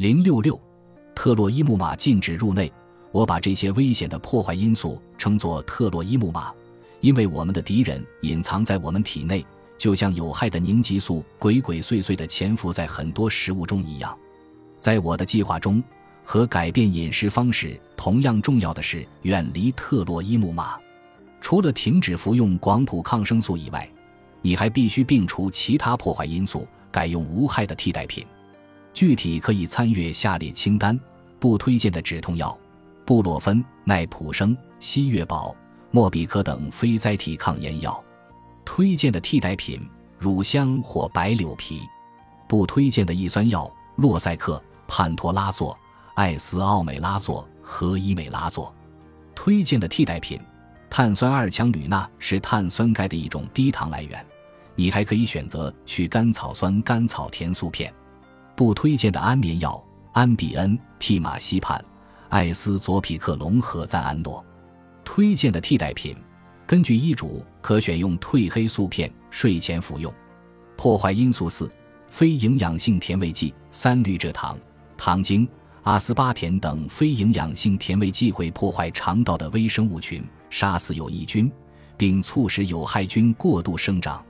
零六六，特洛伊木马禁止入内。我把这些危险的破坏因素称作特洛伊木马，因为我们的敌人隐藏在我们体内，就像有害的凝集素鬼鬼祟祟地潜伏在很多食物中一样。在我的计划中，和改变饮食方式同样重要的是远离特洛伊木马。除了停止服用广谱抗生素以外，你还必须摒除其他破坏因素，改用无害的替代品。具体可以参阅下列清单：不推荐的止痛药。布洛芬、奈普生、西月宝、莫比克等非甾体抗炎药，推荐的替代品：乳香或白柳皮。不推荐的抑酸药：洛赛克、潘托拉唑、艾司奥美拉唑和伊美拉唑。推荐的替代品：碳酸二羟铝钠是碳酸钙的一种低糖来源，你还可以选择去甘草酸甘草甜素片。不推荐的安眠药：安比恩、替马西泮。艾司佐匹克隆和赞安诺，推荐的替代品，根据医嘱可选用褪黑素片，睡前服用。破坏因素四：非营养性甜味剂，三氯蔗糖、糖精、阿斯巴甜等非营养性甜味剂会破坏肠道的微生物群，杀死有益菌，并促使有害菌过度生长。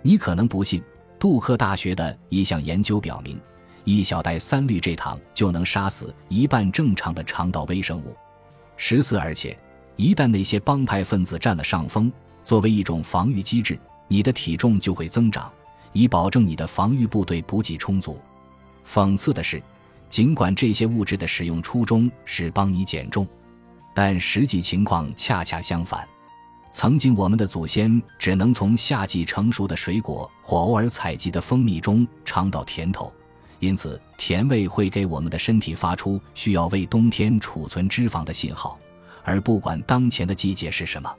你可能不信，杜克大学的一项研究表明。一小袋三氯蔗糖就能杀死一半正常的肠道微生物。十四，而且一旦那些帮派分子占了上风，作为一种防御机制，你的体重就会增长，以保证你的防御部队补给充足。讽刺的是，尽管这些物质的使用初衷是帮你减重，但实际情况恰恰相反。曾经，我们的祖先只能从夏季成熟的水果或偶尔采集的蜂蜜中尝到甜头。因此，甜味会给我们的身体发出需要为冬天储存脂肪的信号，而不管当前的季节是什么，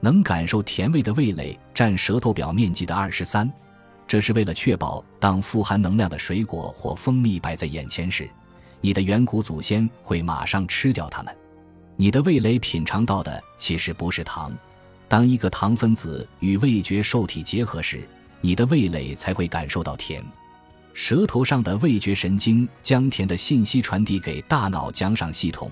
能感受甜味的味蕾占舌头表面积的二十三。这是为了确保，当富含能量的水果或蜂蜜摆在眼前时，你的远古祖先会马上吃掉它们。你的味蕾品尝到的其实不是糖，当一个糖分子与味觉受体结合时，你的味蕾才会感受到甜。舌头上的味觉神经将甜的信息传递给大脑奖赏系统，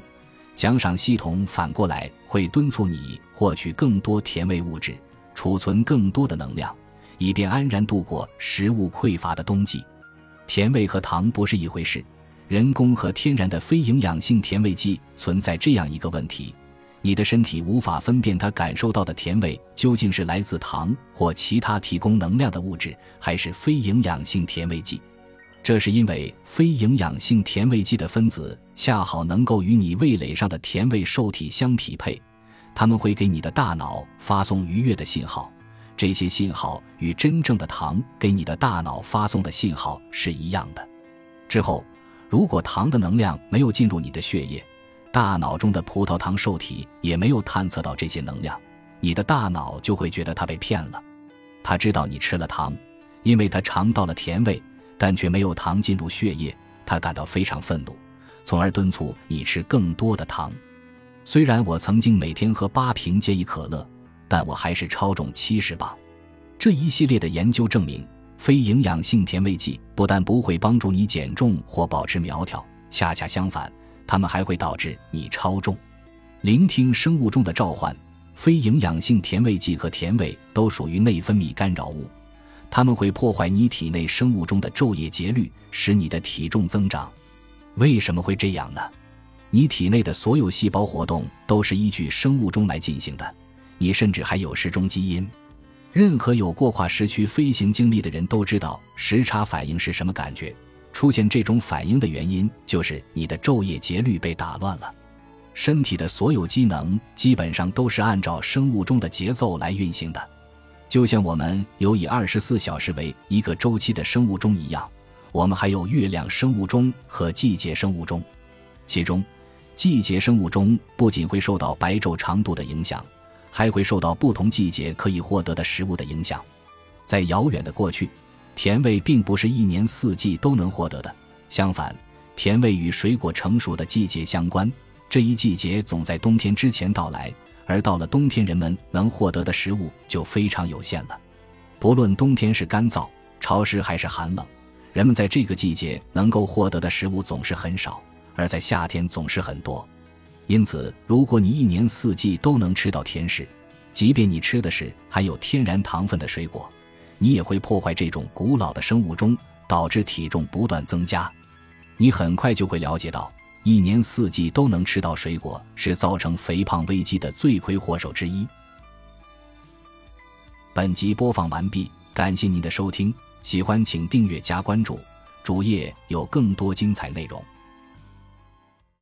奖赏系统反过来会敦促你获取更多甜味物质，储存更多的能量，以便安然度过食物匮乏的冬季。甜味和糖不是一回事，人工和天然的非营养性甜味剂存在这样一个问题：你的身体无法分辨它感受到的甜味究竟是来自糖或其他提供能量的物质，还是非营养性甜味剂。这是因为非营养性甜味剂的分子恰好能够与你味蕾上的甜味受体相匹配，它们会给你的大脑发送愉悦的信号。这些信号与真正的糖给你的大脑发送的信号是一样的。之后，如果糖的能量没有进入你的血液，大脑中的葡萄糖受体也没有探测到这些能量，你的大脑就会觉得它被骗了。他知道你吃了糖，因为他尝到了甜味。但却没有糖进入血液，他感到非常愤怒，从而敦促你吃更多的糖。虽然我曾经每天喝八瓶健怡可乐，但我还是超重七十磅。这一系列的研究证明，非营养性甜味剂不但不会帮助你减重或保持苗条，恰恰相反，它们还会导致你超重。聆听生物钟的召唤，非营养性甜味剂和甜味都属于内分泌干扰物。它们会破坏你体内生物钟的昼夜节律，使你的体重增长。为什么会这样呢？你体内的所有细胞活动都是依据生物钟来进行的，你甚至还有时钟基因。任何有过跨时区飞行经历的人都知道时差反应是什么感觉。出现这种反应的原因就是你的昼夜节律被打乱了。身体的所有机能基本上都是按照生物钟的节奏来运行的。就像我们有以二十四小时为一个周期的生物钟一样，我们还有月亮生物钟和季节生物钟。其中，季节生物钟不仅会受到白昼长度的影响，还会受到不同季节可以获得的食物的影响。在遥远的过去，甜味并不是一年四季都能获得的。相反，甜味与水果成熟的季节相关，这一季节总在冬天之前到来。而到了冬天，人们能获得的食物就非常有限了。不论冬天是干燥、潮湿还是寒冷，人们在这个季节能够获得的食物总是很少，而在夏天总是很多。因此，如果你一年四季都能吃到甜食，即便你吃的是含有天然糖分的水果，你也会破坏这种古老的生物钟，导致体重不断增加。你很快就会了解到，一年四季都能吃到水果是造成肥胖危机的罪魁祸首之一。本集播放完毕，感谢您的收听，喜欢请订阅加关注，主页有更多精彩内容。